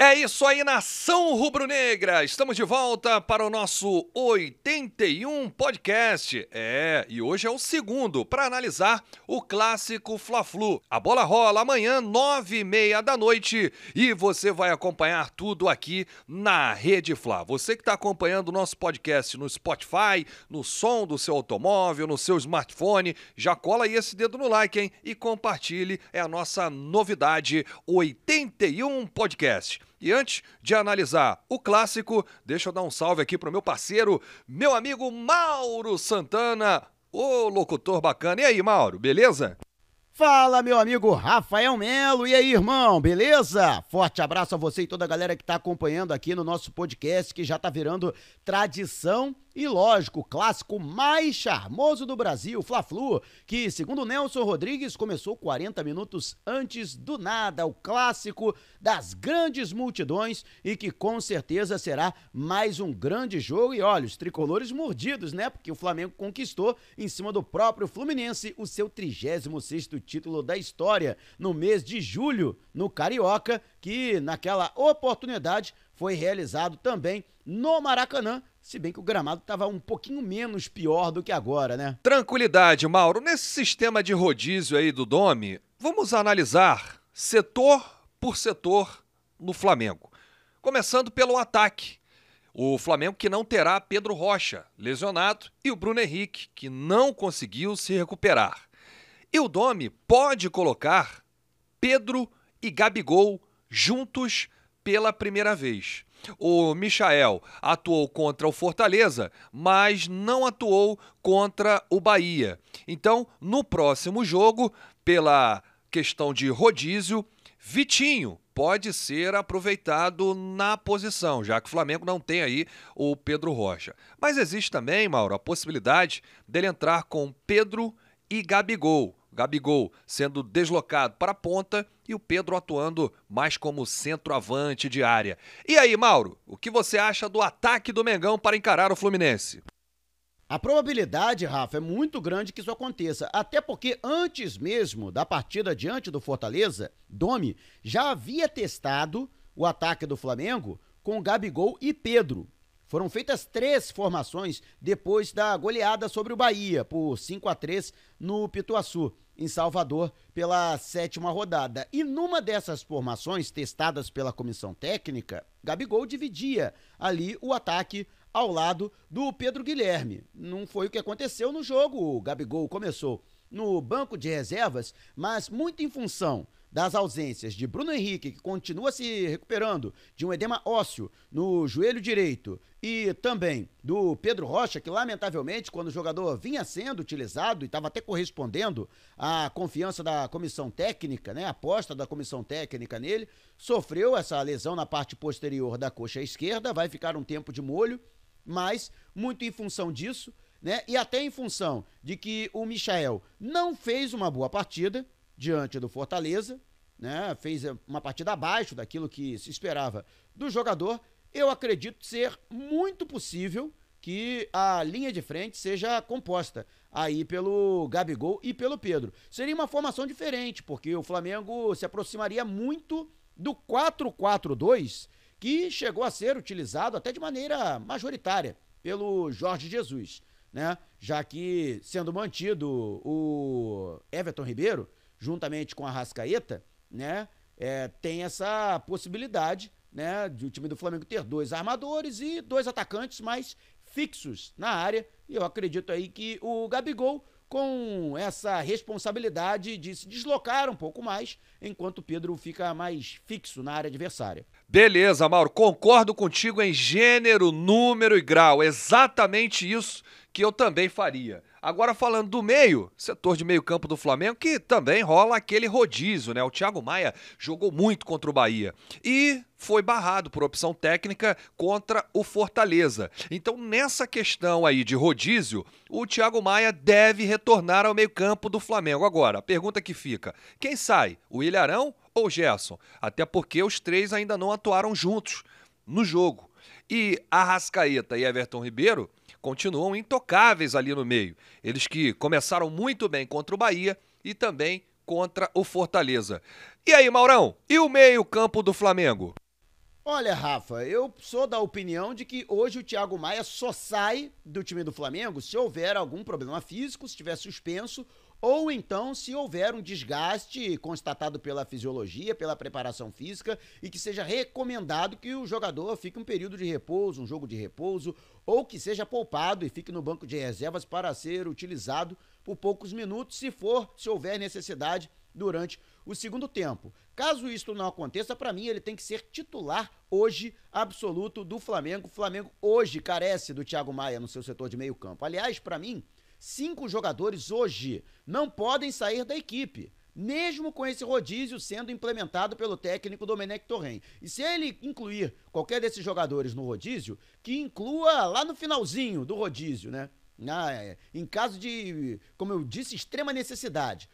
É isso aí, nação rubro-negra! Estamos de volta para o nosso 81 podcast. É, e hoje é o segundo para analisar o clássico Fla-Flu. A bola rola amanhã, nove e meia da noite, e você vai acompanhar tudo aqui na Rede Fla. Você que está acompanhando o nosso podcast no Spotify, no som do seu automóvel, no seu smartphone, já cola aí esse dedo no like, hein? E compartilhe, é a nossa novidade 81 podcast. E antes de analisar o clássico, deixa eu dar um salve aqui pro meu parceiro, meu amigo Mauro Santana, ô locutor bacana. E aí, Mauro, beleza? Fala, meu amigo Rafael Melo. E aí, irmão, beleza? Forte abraço a você e toda a galera que está acompanhando aqui no nosso podcast, que já está virando tradição e lógico, o clássico mais charmoso do Brasil, Fla-Flu, que, segundo Nelson Rodrigues, começou 40 minutos antes do nada, o clássico das grandes multidões e que com certeza será mais um grande jogo. E olha, os tricolores mordidos, né? Porque o Flamengo conquistou em cima do próprio Fluminense o seu 36º título da história no mês de julho no Carioca, que naquela oportunidade foi realizado também no Maracanã, se bem que o gramado estava um pouquinho menos pior do que agora, né? Tranquilidade, Mauro. Nesse sistema de rodízio aí do Dome, vamos analisar setor por setor no Flamengo. Começando pelo ataque. O Flamengo que não terá Pedro Rocha, lesionado, e o Bruno Henrique, que não conseguiu se recuperar. E o Dome pode colocar Pedro e Gabigol juntos pela primeira vez. O Michael atuou contra o Fortaleza, mas não atuou contra o Bahia. Então, no próximo jogo, pela questão de rodízio, Vitinho pode ser aproveitado na posição, já que o Flamengo não tem aí o Pedro Rocha. Mas existe também, Mauro, a possibilidade dele entrar com Pedro e Gabigol. Gabigol sendo deslocado para a ponta e o Pedro atuando mais como centroavante de área. E aí, Mauro, o que você acha do ataque do Mengão para encarar o Fluminense? A probabilidade, Rafa, é muito grande que isso aconteça, até porque antes mesmo da partida diante do Fortaleza, Domi já havia testado o ataque do Flamengo com Gabigol e Pedro. Foram feitas três formações depois da goleada sobre o Bahia por 5 a 3 no Pituaçu em Salvador pela sétima rodada. E numa dessas formações testadas pela comissão técnica, Gabigol dividia ali o ataque ao lado do Pedro Guilherme. Não foi o que aconteceu no jogo. O Gabigol começou no banco de reservas, mas muito em função das ausências de Bruno Henrique, que continua se recuperando de um edema ósseo no joelho direito, e também do Pedro Rocha, que lamentavelmente, quando o jogador vinha sendo utilizado e estava até correspondendo à confiança da comissão técnica, né, a aposta da comissão técnica nele, sofreu essa lesão na parte posterior da coxa esquerda, vai ficar um tempo de molho, mas muito em função disso, né, e até em função de que o Michael não fez uma boa partida, diante do Fortaleza, né? Fez uma partida abaixo daquilo que se esperava do jogador. Eu acredito ser muito possível que a linha de frente seja composta aí pelo Gabigol e pelo Pedro. Seria uma formação diferente, porque o Flamengo se aproximaria muito do 4-4-2 que chegou a ser utilizado até de maneira majoritária pelo Jorge Jesus, né? Já que sendo mantido o Everton Ribeiro, juntamente com a Rascaeta, né, é, tem essa possibilidade, né, de o time do Flamengo ter dois armadores e dois atacantes mais fixos na área. E eu acredito aí que o Gabigol com essa responsabilidade de se deslocar um pouco mais, enquanto o Pedro fica mais fixo na área adversária. Beleza, Mauro, concordo contigo em gênero, número e grau. Exatamente isso que eu também faria. Agora falando do meio, setor de meio campo do Flamengo, que também rola aquele rodízio, né? O Thiago Maia jogou muito contra o Bahia e foi barrado por opção técnica contra o Fortaleza. Então, nessa questão aí de rodízio, o Thiago Maia deve retornar ao meio campo do Flamengo. Agora, a pergunta que fica, quem sai, o Ilharão ou Gerson? Até porque os três ainda não atuaram juntos no jogo. E Arrascaeta e Everton Ribeiro continuam intocáveis ali no meio. Eles que começaram muito bem contra o Bahia e também contra o Fortaleza. E aí, Maurão? E o meio-campo do Flamengo? Olha, Rafa, eu sou da opinião de que hoje o Thiago Maia só sai do time do Flamengo se houver algum problema físico, se estiver suspenso, ou então se houver um desgaste constatado pela fisiologia, pela preparação física e que seja recomendado que o jogador fique um período de repouso, um jogo de repouso, ou que seja poupado e fique no banco de reservas para ser utilizado por poucos minutos, se for, se houver necessidade durante o segundo tempo. Caso isso não aconteça, para mim ele tem que ser titular hoje absoluto do Flamengo. O Flamengo hoje carece do Thiago Maia no seu setor de meio campo. Aliás, para mim, cinco jogadores hoje não podem sair da equipe mesmo com esse rodízio sendo implementado pelo técnico Domenech Torren. E se ele incluir qualquer desses jogadores no rodízio, que inclua lá no finalzinho do rodízio, né? Na, em caso de, como eu disse, extrema necessidade.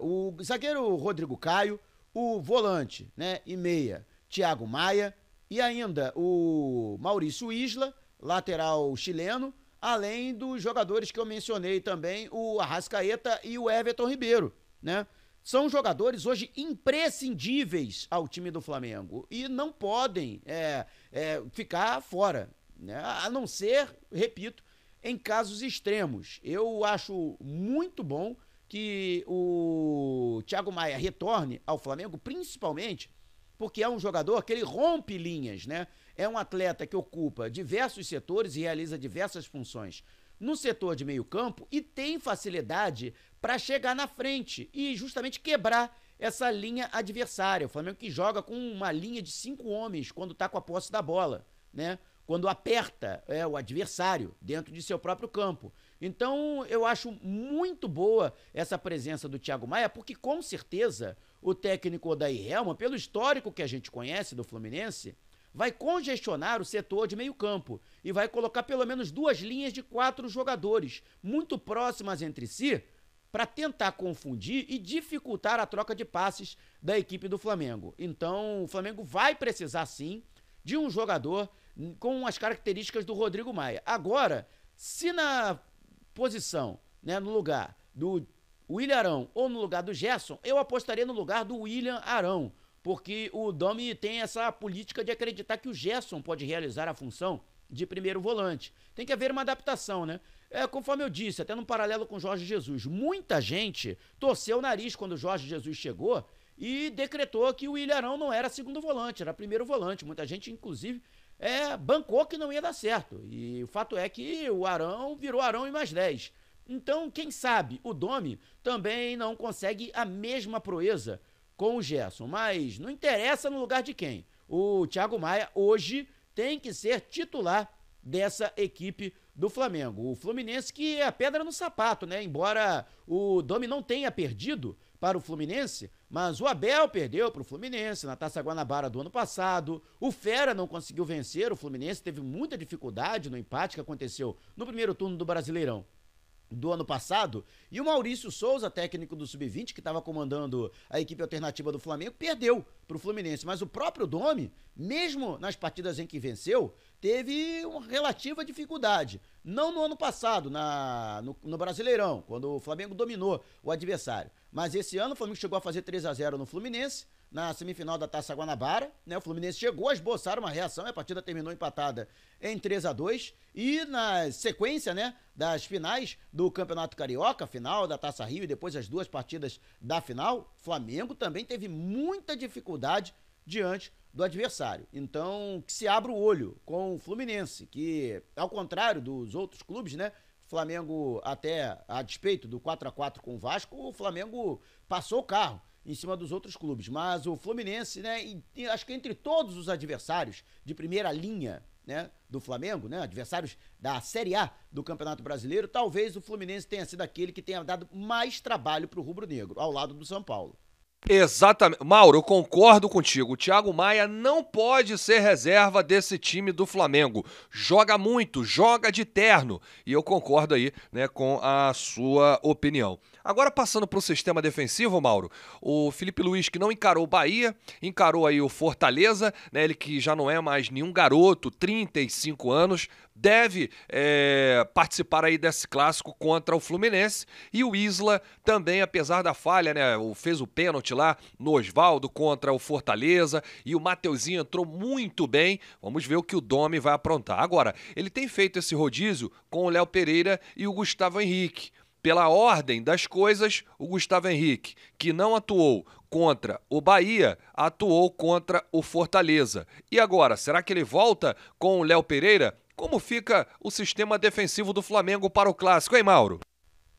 O zagueiro Rodrigo Caio, o volante, né, e meia, Thiago Maia, e ainda o Maurício Isla, lateral chileno, além dos jogadores que eu mencionei também, o Arrascaeta e o Everton Ribeiro, né? São jogadores hoje imprescindíveis ao time do Flamengo e não podem é, é, ficar fora, né? a não ser, repito, em casos extremos. Eu acho muito bom que o Thiago Maia retorne ao Flamengo, principalmente porque é um jogador que ele rompe linhas, né? É um atleta que ocupa diversos setores e realiza diversas funções no setor de meio-campo e tem facilidade para chegar na frente e justamente quebrar essa linha adversária. O Flamengo que joga com uma linha de cinco homens quando está com a posse da bola, né? Quando aperta é, o adversário dentro de seu próprio campo. Então, eu acho muito boa essa presença do Thiago Maia, porque com certeza o técnico Odair Helma, pelo histórico que a gente conhece do Fluminense, vai congestionar o setor de meio-campo e vai colocar pelo menos duas linhas de quatro jogadores muito próximas entre si para tentar confundir e dificultar a troca de passes da equipe do Flamengo. Então, o Flamengo vai precisar sim de um jogador com as características do Rodrigo Maia. Agora, se na posição, né, no lugar do William Arão ou no lugar do Gerson, eu apostaria no lugar do William Arão, porque o Domi tem essa política de acreditar que o Gerson pode realizar a função de primeiro volante. Tem que haver uma adaptação, né? É, conforme eu disse, até no paralelo com Jorge Jesus, muita gente torceu o nariz quando Jorge Jesus chegou e decretou que o William Arão não era segundo volante, era primeiro volante. Muita gente, inclusive, é, bancou que não ia dar certo. E o fato é que o Arão virou Arão e mais 10. Então, quem sabe, o Domi também não consegue a mesma proeza com o Gerson. Mas não interessa no lugar de quem. O Thiago Maia hoje tem que ser titular dessa equipe do Flamengo. O Fluminense que é a pedra no sapato, né? Embora o Domi não tenha perdido para o Fluminense, mas o Abel perdeu para o Fluminense na Taça Guanabara do ano passado. O Fera não conseguiu vencer. O Fluminense teve muita dificuldade no empate que aconteceu no primeiro turno do Brasileirão do ano passado. E o Maurício Souza, técnico do Sub-20, que estava comandando a equipe alternativa do Flamengo, perdeu para o Fluminense. Mas o próprio Domi, mesmo nas partidas em que venceu, teve uma relativa dificuldade. Não no ano passado, na, no, no Brasileirão, quando o Flamengo dominou o adversário. Mas esse ano o Flamengo chegou a fazer 3 a 0 no Fluminense na semifinal da Taça Guanabara, né? O Fluminense chegou a esboçar uma reação, a partida terminou empatada em 3 a 2 e na sequência, né, das finais do Campeonato Carioca, final da Taça Rio e depois as duas partidas da final, Flamengo também teve muita dificuldade diante do adversário. Então, que se abra o olho com o Fluminense, que ao contrário dos outros clubes, né, Flamengo até a despeito do 4 a 4 com o Vasco, o Flamengo passou o carro em cima dos outros clubes. Mas o Fluminense, né, e, acho que entre todos os adversários de primeira linha, né, do Flamengo, né, adversários da Série A do Campeonato Brasileiro, talvez o Fluminense tenha sido aquele que tenha dado mais trabalho para o rubro-negro, ao lado do São Paulo. Exatamente. Mauro, eu concordo contigo. O Thiago Maia não pode ser reserva desse time do Flamengo. Joga muito, joga de terno. E eu concordo aí né, com a sua opinião. Agora passando para o sistema defensivo, Mauro, o Felipe Luiz que não encarou o Bahia, encarou aí o Fortaleza, né, ele que já não é mais nenhum garoto, 35 anos, deve é, participar aí desse clássico contra o Fluminense. E o Isla também, apesar da falha, né? Fez o pênalti lá no Oswaldo contra o Fortaleza. E o Mateuzinho entrou muito bem. Vamos ver o que o Domi vai aprontar. Agora, ele tem feito esse rodízio com o Léo Pereira e o Gustavo Henrique. Pela ordem das coisas, o Gustavo Henrique, que não atuou contra o Bahia, atuou contra o Fortaleza. E agora, será que ele volta com o Léo Pereira? Como fica o sistema defensivo do Flamengo para o clássico, hein, Mauro?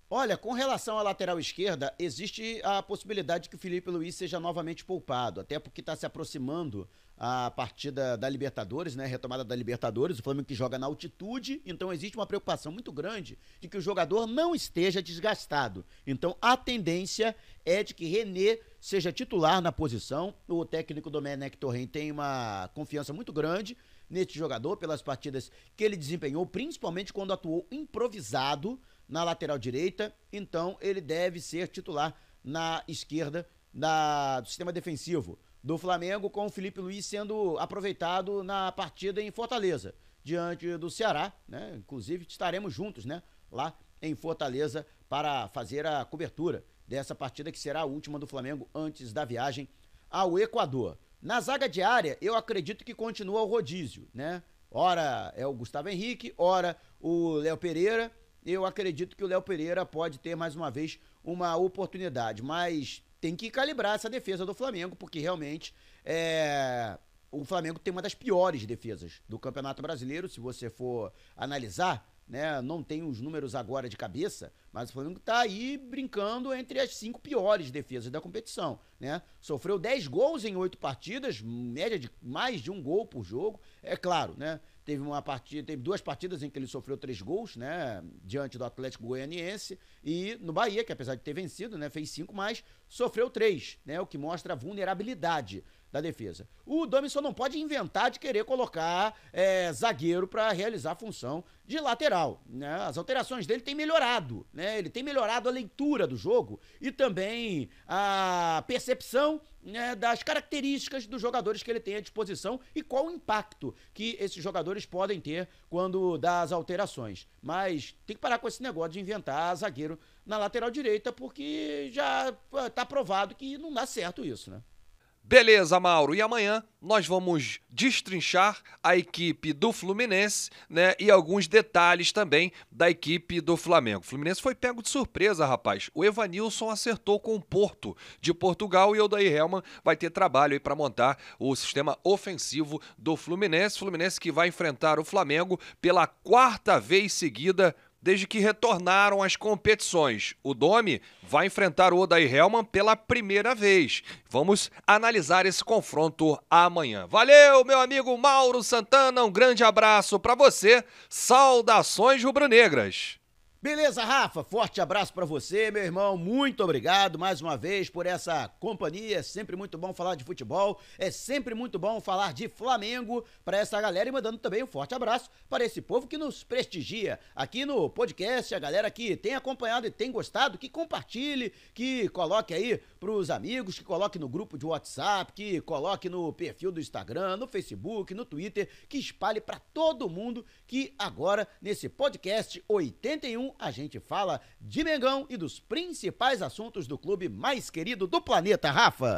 Olha, com relação à lateral esquerda, existe a possibilidade de que o Felipe Luiz seja novamente poupado, até porque está se aproximando a partida da Libertadores, né? Retomada da Libertadores, o Flamengo que joga na altitude, então existe uma preocupação muito grande de que o jogador não esteja desgastado. Então a tendência é de que René seja titular na posição. O técnico Domenech Torren tem uma confiança muito grande neste jogador pelas partidas que ele desempenhou, principalmente quando atuou improvisado na lateral direita. Então ele deve ser titular na esquerda da, do sistema defensivo do Flamengo, com o Felipe Luiz sendo aproveitado na partida em Fortaleza, diante do Ceará, né? Inclusive estaremos juntos, né? Lá em Fortaleza para fazer a cobertura dessa partida que será a última do Flamengo antes da viagem ao Equador. Na zaga de área, eu acredito que continua o rodízio, né? Ora é o Gustavo Henrique, ora o Léo Pereira. Eu acredito que o Léo Pereira pode ter mais uma vez uma oportunidade, mas tem que calibrar essa defesa do Flamengo, porque realmente é, o Flamengo tem uma das piores defesas do Campeonato Brasileiro, se você for analisar, né? Não tem os números agora de cabeça, mas o Flamengo está aí brincando entre as cinco piores defesas da competição, né? Sofreu 10 gols em oito partidas, média de mais de um gol por jogo. É claro, né? Teve uma partida, teve duas partidas em que ele sofreu três gols, né? Diante do Atlético Goianiense e no Bahia, que apesar de ter vencido, né? Fez cinco, mas sofreu três, né? O que mostra a vulnerabilidade da defesa. O Domi só não pode inventar de querer colocar é, zagueiro para realizar a função de lateral. Né? As alterações dele têm melhorado, né? Ele tem melhorado a leitura do jogo e também a percepção né, das características dos jogadores que ele tem à disposição e qual o impacto que esses jogadores podem ter quando dá as alterações. Mas tem que parar com esse negócio de inventar zagueiro na lateral direita, porque já está provado que não dá certo isso, né? Beleza, Mauro. E amanhã nós vamos destrinchar a equipe do Fluminense, né? E alguns detalhes também da equipe do Flamengo. O Fluminense foi pego de surpresa, rapaz. O Evanilson acertou com o Porto de Portugal e o Daí Helman vai ter trabalho aí para montar o sistema ofensivo do Fluminense. Fluminense que vai enfrentar o Flamengo pela quarta vez seguida desde que retornaram às competições. O Domi vai enfrentar o Odair Helman pela primeira vez. Vamos analisar esse confronto amanhã. Valeu, meu amigo Mauro Santana, um grande abraço para você. Saudações rubro-negras. Beleza, Rafa? Forte abraço para você, meu irmão. Muito obrigado mais uma vez por essa companhia. É sempre muito bom falar de futebol. É sempre muito bom falar de Flamengo para essa galera e mandando também um forte abraço para esse povo que nos prestigia aqui no podcast. A galera que tem acompanhado e tem gostado, que compartilhe, que coloque aí pros amigos, que coloque no grupo de WhatsApp, que coloque no perfil do Instagram, no Facebook, no Twitter, que espalhe para todo mundo que agora nesse podcast 81 a gente fala de Mengão e dos principais assuntos do clube mais querido do planeta, Rafa.